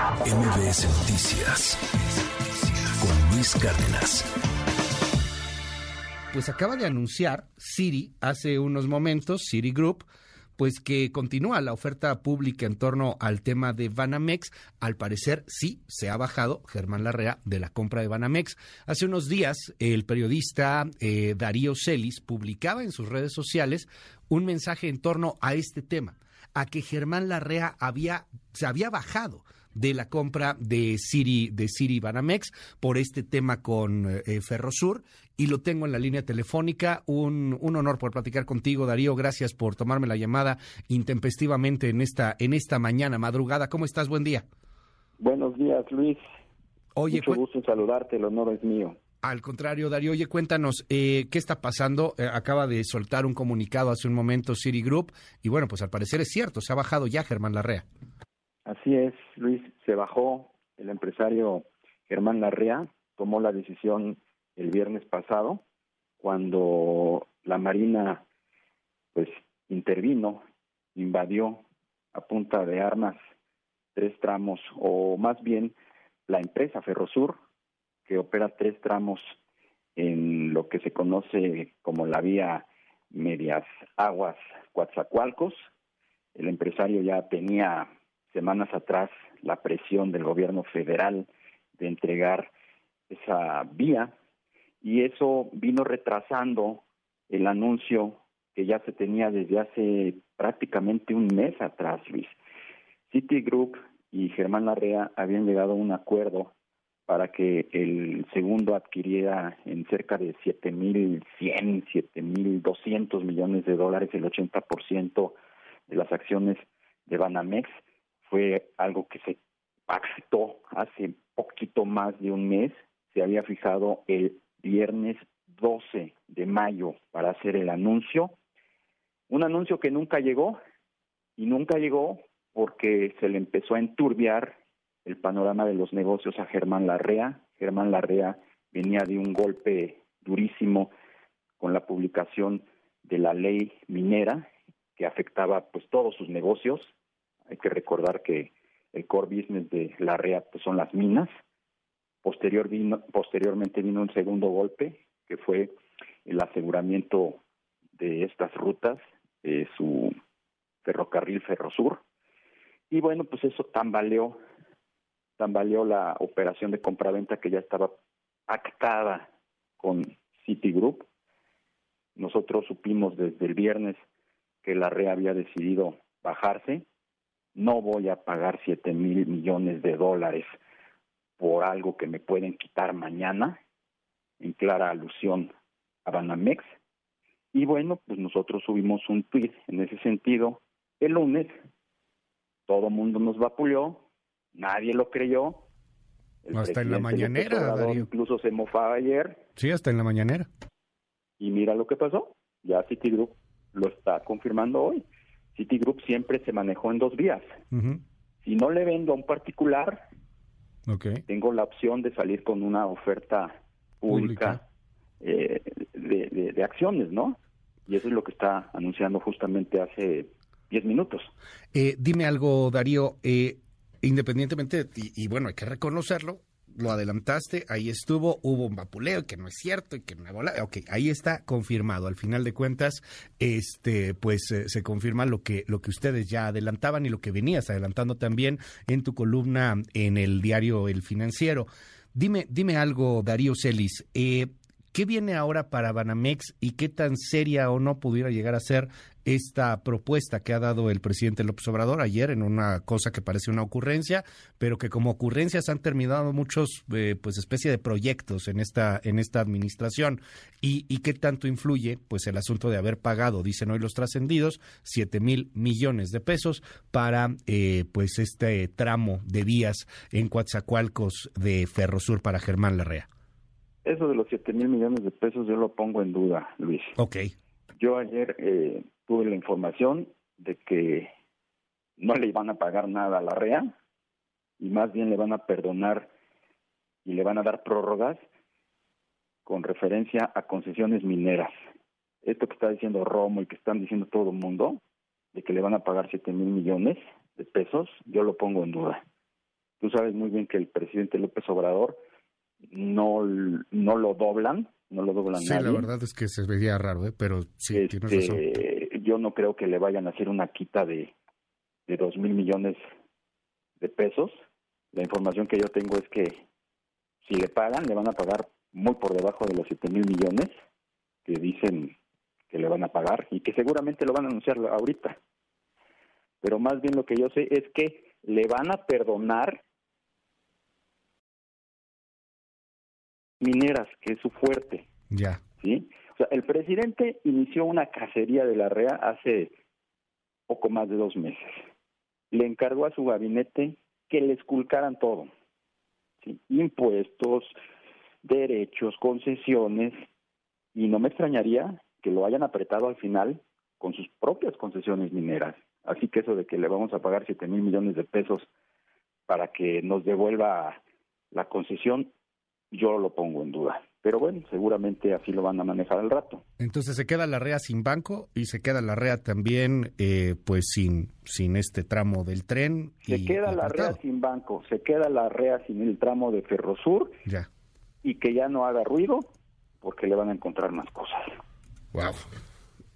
MBS Noticias con Luis Cárdenas. Pues acaba de anunciar Siri hace unos momentos, Siri Group, pues que continúa la oferta pública en torno al tema de Banamex. Al parecer sí se ha bajado Germán Larrea de la compra de Banamex. Hace unos días el periodista eh, Darío Celis publicaba en sus redes sociales un mensaje en torno a este tema, a que Germán Larrea había, se había bajado de la compra de Siri, de Siri Banamex por este tema con eh, Ferrosur y lo tengo en la línea telefónica. Un, un honor por platicar contigo, Darío. Gracias por tomarme la llamada intempestivamente en esta, en esta mañana, madrugada. ¿Cómo estás? Buen día. Buenos días, Luis. Oye, Mucho gusto en saludarte, el honor es mío. Al contrario, Darío, oye, cuéntanos, eh, ¿qué está pasando? Eh, acaba de soltar un comunicado hace un momento City Group y bueno, pues al parecer es cierto, se ha bajado ya Germán Larrea. Así es, Luis, se bajó el empresario Germán Larrea, tomó la decisión el viernes pasado, cuando la Marina pues intervino, invadió a punta de armas tres tramos, o más bien la empresa Ferrosur, que opera tres tramos en lo que se conoce como la vía Medias Aguas Coatzacoalcos. El empresario ya tenía semanas atrás la presión del gobierno federal de entregar esa vía y eso vino retrasando el anuncio que ya se tenía desde hace prácticamente un mes atrás, Luis. Citigroup y Germán Larrea habían llegado a un acuerdo para que el segundo adquiriera en cerca de 7.100, 7.200 millones de dólares el 80% de las acciones de Banamex fue algo que se pactó hace poquito más de un mes, se había fijado el viernes 12 de mayo para hacer el anuncio, un anuncio que nunca llegó y nunca llegó porque se le empezó a enturbiar el panorama de los negocios a Germán Larrea. Germán Larrea venía de un golpe durísimo con la publicación de la ley minera que afectaba pues todos sus negocios, hay que recordar que el core business de la REA son las minas. Posterior vino, posteriormente vino un segundo golpe, que fue el aseguramiento de estas rutas, de su ferrocarril Ferrosur. Y bueno, pues eso tambaleó, tambaleó la operación de compraventa que ya estaba actada con Citigroup. Nosotros supimos desde el viernes que la REA había decidido bajarse no voy a pagar siete mil millones de dólares por algo que me pueden quitar mañana, en clara alusión a Banamex. Y bueno, pues nosotros subimos un tweet en ese sentido el lunes, todo el mundo nos vapuleó, nadie lo creyó. hasta en la mañanera, Incluso se mofaba ayer. Sí, hasta en la mañanera. Y mira lo que pasó, ya Citigroup lo está confirmando hoy. Citigroup siempre se manejó en dos vías. Si no le vendo a un particular, tengo la opción de salir con una oferta pública, eh, de, acciones, ¿no? Y eso es lo que está anunciando justamente hace 10 minutos. Eh, dime algo, Darío. Eh, independientemente, y, bueno, hay que reconocerlo, lo adelantaste, ahí estuvo, hubo un vapuleo que no es cierto y que no bola. Ok, ahí está confirmado. Al final de cuentas, este, pues eh, se confirma lo que, lo que ustedes ya adelantaban y lo que venías adelantando también en tu columna en el diario El Financiero. Dime, dime algo, Darío Celis. Eh, ¿Qué viene ahora para Banamex y qué tan seria o no pudiera llegar a ser esta propuesta que ha dado el presidente López Obrador ayer en una cosa que parece una ocurrencia, pero que como ocurrencias han terminado muchos, eh, pues, especie de proyectos en esta, en esta administración? ¿Y, qué tanto influye, pues, el asunto de haber pagado, dicen hoy los trascendidos, siete mil millones de pesos para, eh, pues, este tramo de vías en Coatzacoalcos de Ferrosur para Germán Larrea? Eso de los 7 mil millones de pesos yo lo pongo en duda, Luis. Ok. Yo ayer eh, tuve la información de que no le iban a pagar nada a la REA y más bien le van a perdonar y le van a dar prórrogas con referencia a concesiones mineras. Esto que está diciendo Romo y que están diciendo todo el mundo, de que le van a pagar 7 mil millones de pesos, yo lo pongo en duda. Tú sabes muy bien que el presidente López Obrador no, no lo doblan, no lo doblan Sí, la verdad es que se veía raro, ¿eh? pero sí, tienes razón. Este, yo no creo que le vayan a hacer una quita de, de dos mil millones de pesos. La información que yo tengo es que si le pagan, le van a pagar muy por debajo de los siete mil millones que dicen que le van a pagar y que seguramente lo van a anunciar ahorita. Pero más bien lo que yo sé es que le van a perdonar mineras, que es su fuerte. Ya. ¿Sí? O sea, el presidente inició una cacería de la REA hace poco más de dos meses. Le encargó a su gabinete que le esculcaran todo. ¿sí? Impuestos, derechos, concesiones, y no me extrañaría que lo hayan apretado al final con sus propias concesiones mineras. Así que eso de que le vamos a pagar siete mil millones de pesos para que nos devuelva la concesión, yo lo pongo en duda. Pero bueno, seguramente así lo van a manejar al rato. Entonces se queda la REA sin banco y se queda la REA también eh, pues sin, sin este tramo del tren. Se queda la REA sin banco, se queda la REA sin el tramo de Ferrosur. Ya. Y que ya no haga ruido porque le van a encontrar más cosas. Wow.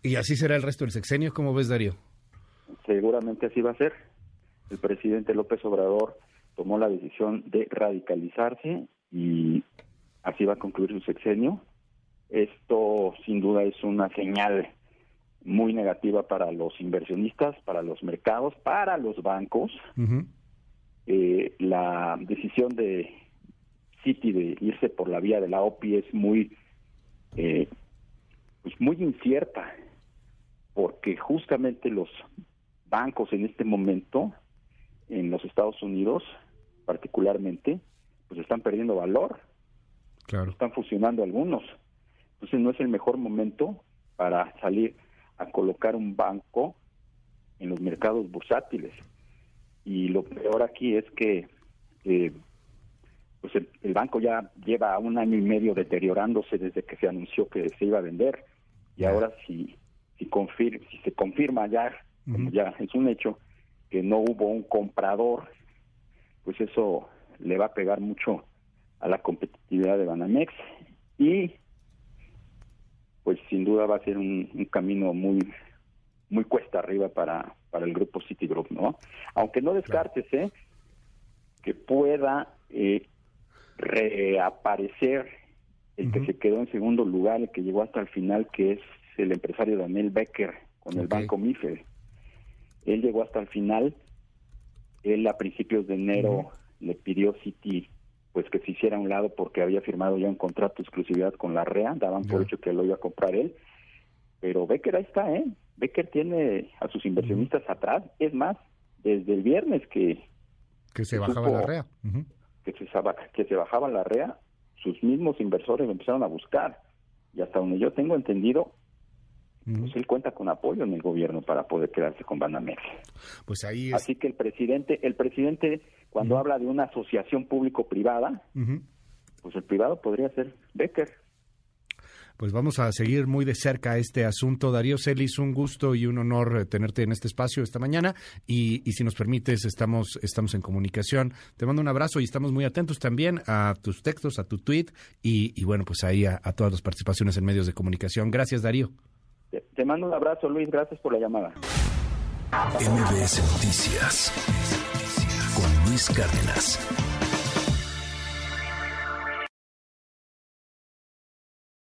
¿Y así será el resto del sexenio? ¿Cómo ves, Darío? Seguramente así va a ser. El presidente López Obrador tomó la decisión de radicalizarse y así va a concluir su sexenio. Esto sin duda es una señal muy negativa para los inversionistas, para los mercados, para los bancos. eh, la decisión de Citi de irse por la vía de la OPI es muy, eh, pues muy incierta, porque justamente los bancos en este momento, en los Estados Unidos particularmente, pues están perdiendo valor Claro. Están fusionando algunos. Entonces no es el mejor momento para salir a colocar un banco en los mercados bursátiles. Y lo peor aquí es que eh, pues el, banco ya lleva un año y medio deteriorándose desde que se anunció que se iba a vender. Y ahora si, si, confir si se confirma ya, como ya es un hecho, que no hubo un comprador, pues eso le va a pegar mucho a la competitividad de Banamex y pues sin duda va a ser un, camino muy muy cuesta arriba para, para el grupo Citigroup, ¿no? Aunque no descartes ¿eh? que pueda eh, reaparecer el que se quedó en segundo lugar, el que llegó hasta el final, que es el empresario Daniel Becker con el banco MIFED. Él llegó hasta el final, él a principios de enero le pidió Citi pues que se hiciera a un lado porque había firmado ya un contrato de exclusividad con la REA, daban por hecho que lo iba a comprar él, pero Becker ahí está, ¿eh? Becker tiene a sus inversionistas atrás, es más, desde el viernes que... Que se bajaba la REA. que, se, que se bajaba la REA, sus mismos inversores lo empezaron a buscar, y hasta donde yo tengo entendido, pues él cuenta con apoyo en el gobierno para poder quedarse con Banamex. Pues ahí Así que el presidente, el presidente cuando habla de una asociación público-privada, pues el privado podría ser Becker. Pues vamos a seguir muy de cerca este asunto. Darío Celis, un gusto y un honor eh, tenerte en este espacio esta mañana. Y, si nos permites, estamos, estamos en comunicación. Te mando un abrazo y estamos muy atentos también a tus textos, a tu tweet y, bueno, pues ahí a, todas las participaciones en medios de comunicación. Gracias, Darío. Te, te mando un abrazo, Luis. Gracias por la llamada. MBS Noticias Luis Cárdenas.